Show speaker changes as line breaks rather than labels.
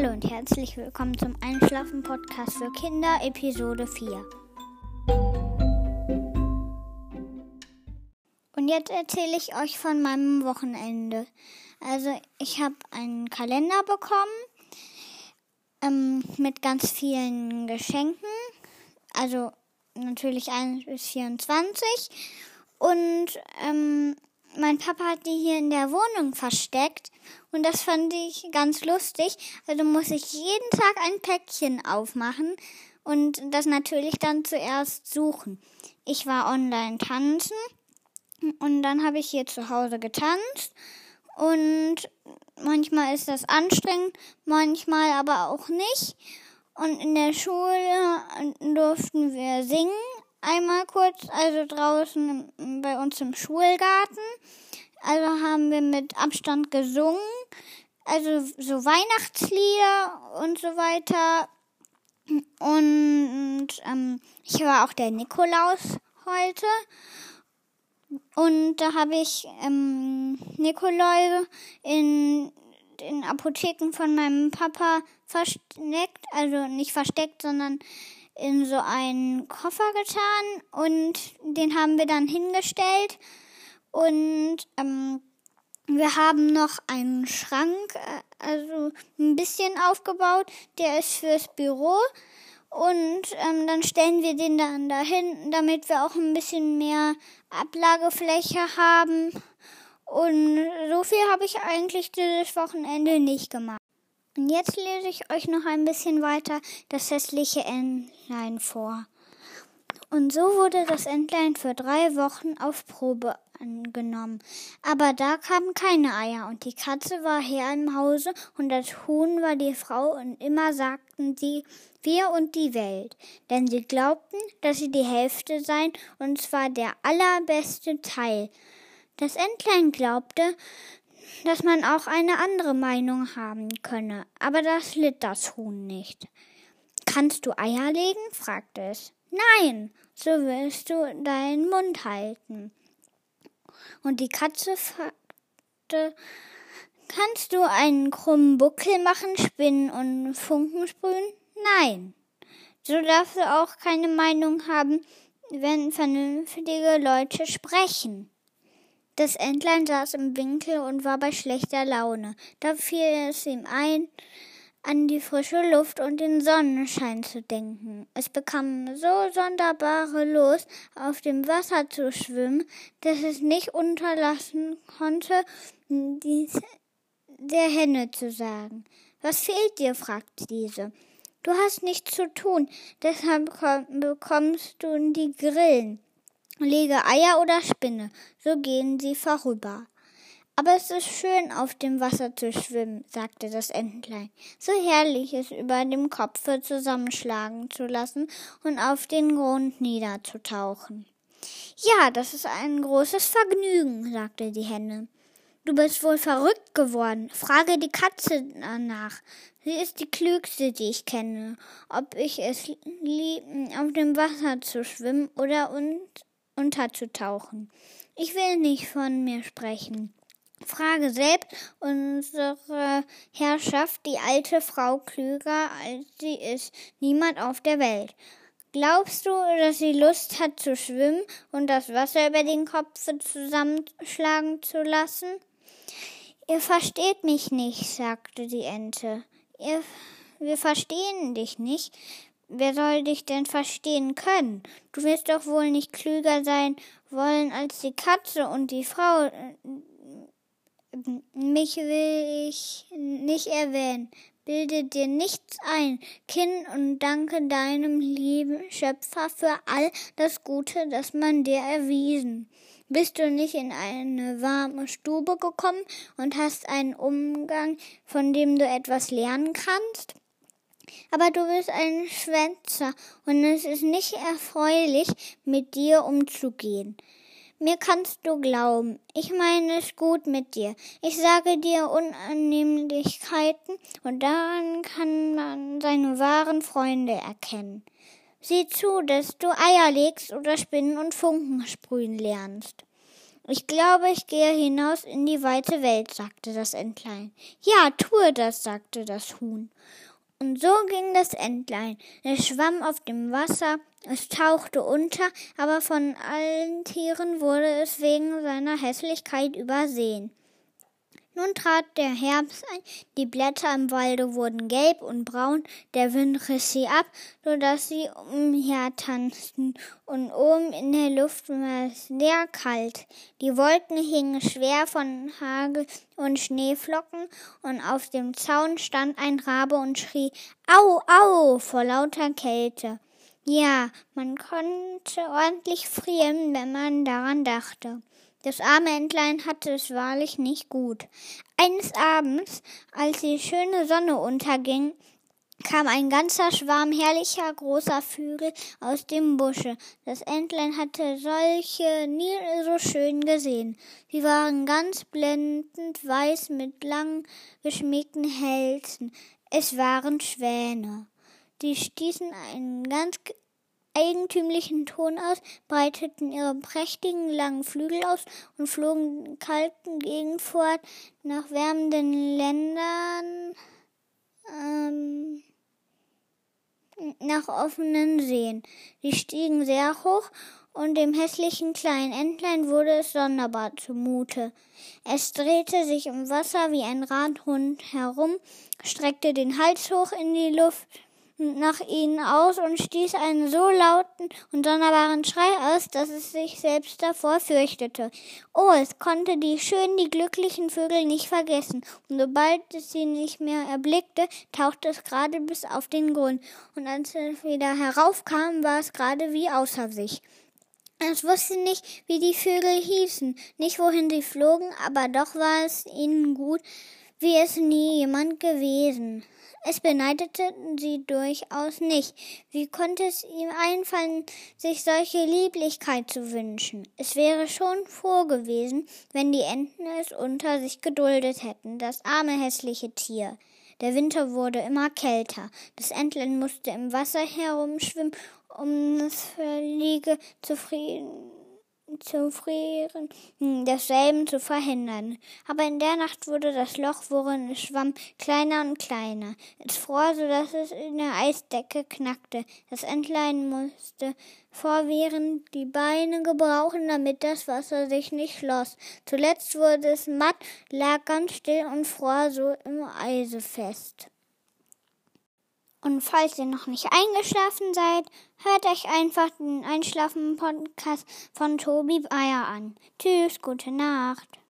Hallo und herzlich willkommen zum Einschlafen Podcast für Kinder Episode 4. Und jetzt erzähle ich euch von meinem Wochenende. Also ich habe einen Kalender bekommen ähm, mit ganz vielen Geschenken. Also natürlich 1 bis 24. Und ähm, mein Papa hat die hier in der Wohnung versteckt und das fand ich ganz lustig. Also muss ich jeden Tag ein Päckchen aufmachen und das natürlich dann zuerst suchen. Ich war online tanzen und dann habe ich hier zu Hause getanzt und manchmal ist das anstrengend, manchmal aber auch nicht. Und in der Schule durften wir singen, einmal kurz, also draußen bei uns im Schulgarten. Also haben wir mit Abstand gesungen, also so Weihnachtslieder und so weiter. Und ähm, ich war auch der Nikolaus heute. Und da habe ich ähm, Nikolai in den Apotheken von meinem Papa versteckt, also nicht versteckt, sondern in so einen Koffer getan und den haben wir dann hingestellt und ähm, wir haben noch einen Schrank, äh, also ein bisschen aufgebaut, der ist fürs Büro und ähm, dann stellen wir den dann dahin, damit wir auch ein bisschen mehr Ablagefläche haben. Und so viel habe ich eigentlich dieses Wochenende nicht gemacht. Und jetzt lese ich euch noch ein bisschen weiter das hässliche Entlein vor. Und so wurde das Entlein für drei Wochen auf Probe angenommen. Aber da kamen keine Eier und die Katze war Herr im Hause und das Huhn war die Frau und immer sagten sie wir und die Welt, denn sie glaubten, dass sie die Hälfte seien und zwar der allerbeste Teil. Das Entlein glaubte, dass man auch eine andere Meinung haben könne, aber das litt das Huhn nicht. Kannst du Eier legen? fragte es. Nein, so wirst du deinen Mund halten. Und die Katze fragte, kannst du einen krummen Buckel machen, spinnen und Funken sprühen? Nein. So darfst du auch keine Meinung haben, wenn vernünftige Leute sprechen. Das Entlein saß im Winkel und war bei schlechter Laune. Da fiel es ihm ein, an die frische Luft und den Sonnenschein zu denken. Es bekam so sonderbare Lust, auf dem Wasser zu schwimmen, dass es nicht unterlassen konnte, dies der Henne zu sagen. Was fehlt dir? fragte diese. Du hast nichts zu tun, deshalb bekommst du die Grillen. Lege Eier oder Spinne, so gehen sie vorüber. Aber es ist schön, auf dem Wasser zu schwimmen, sagte das Entlein. So herrlich es über dem Kopfe zusammenschlagen zu lassen und auf den Grund niederzutauchen. Ja, das ist ein großes Vergnügen, sagte die Henne. Du bist wohl verrückt geworden. Frage die Katze danach. Sie ist die klügste, die ich kenne. Ob ich es liebe, auf dem Wasser zu schwimmen oder und unterzutauchen. Ich will nicht von mir sprechen. Frage selbst unsere Herrschaft, die alte Frau klüger als sie ist, niemand auf der Welt. Glaubst du, dass sie Lust hat zu schwimmen und das Wasser über den Kopf zusammenschlagen zu lassen? Ihr versteht mich nicht, sagte die Ente. Ihr, wir verstehen dich nicht. Wer soll dich denn verstehen können? Du wirst doch wohl nicht klüger sein wollen als die Katze und die Frau. Mich will ich nicht erwähnen. Bilde dir nichts ein, Kind, und danke deinem lieben Schöpfer für all das Gute, das man dir erwiesen. Bist du nicht in eine warme Stube gekommen und hast einen Umgang, von dem du etwas lernen kannst? Aber du bist ein Schwänzer und es ist nicht erfreulich, mit dir umzugehen. Mir kannst du glauben. Ich meine es gut mit dir. Ich sage dir Unannehmlichkeiten und daran kann man seine wahren Freunde erkennen. Sieh zu, dass du Eier legst oder spinnen und Funken sprühen lernst. Ich glaube, ich gehe hinaus in die weite Welt, sagte das Entlein. Ja, tue das, sagte das Huhn. Und so ging das Entlein. Es schwamm auf dem Wasser, es tauchte unter, aber von allen Tieren wurde es wegen seiner Hässlichkeit übersehen. Nun trat der Herbst ein, die Blätter im Walde wurden gelb und braun, der Wind riss sie ab, so dass sie umhertanzten, und oben in der Luft war es sehr kalt. Die Wolken hingen schwer von Hagel und Schneeflocken, und auf dem Zaun stand ein Rabe und schrie Au, au vor lauter Kälte. Ja, man konnte ordentlich frieren, wenn man daran dachte. Das arme Entlein hatte es wahrlich nicht gut. Eines Abends, als die schöne Sonne unterging, kam ein ganzer Schwarm herrlicher großer Vögel aus dem Busche. Das Entlein hatte solche nie so schön gesehen. Sie waren ganz blendend weiß mit lang geschmiegten Hälsen. Es waren Schwäne. Die stießen einen ganz eigentümlichen Ton aus, breiteten ihre prächtigen langen Flügel aus und flogen in kalten Gegend fort nach wärmenden Ländern, ähm, nach offenen Seen. Sie stiegen sehr hoch und dem hässlichen kleinen Entlein wurde es sonderbar zumute. Es drehte sich im Wasser wie ein Radhund herum, streckte den Hals hoch in die Luft, nach ihnen aus und stieß einen so lauten und sonderbaren Schrei aus, dass es sich selbst davor fürchtete. Oh, es konnte die schönen, die glücklichen Vögel nicht vergessen, und sobald es sie nicht mehr erblickte, tauchte es gerade bis auf den Grund, und als es wieder heraufkam, war es gerade wie außer sich. Es wusste nicht, wie die Vögel hießen, nicht wohin sie flogen, aber doch war es ihnen gut, wie es nie jemand gewesen. Es beneideten sie durchaus nicht. Wie konnte es ihm einfallen, sich solche Lieblichkeit zu wünschen? Es wäre schon froh gewesen, wenn die Enten es unter sich geduldet hätten, das arme hässliche Tier. Der Winter wurde immer kälter. Das Entlein musste im Wasser herumschwimmen, um das völlige Zufrieden zu frieren, hm, desselben zu verhindern. Aber in der Nacht wurde das Loch, worin es schwamm, kleiner und kleiner. Es fror, so dass es in der Eisdecke knackte. Das Entlein musste vorwährend die Beine gebrauchen, damit das Wasser sich nicht schloss. Zuletzt wurde es matt, lag ganz still und fror so im Eise fest. Und falls ihr noch nicht eingeschlafen seid, hört euch einfach den Einschlafen-Podcast von Tobi Bayer an. Tschüss, gute Nacht.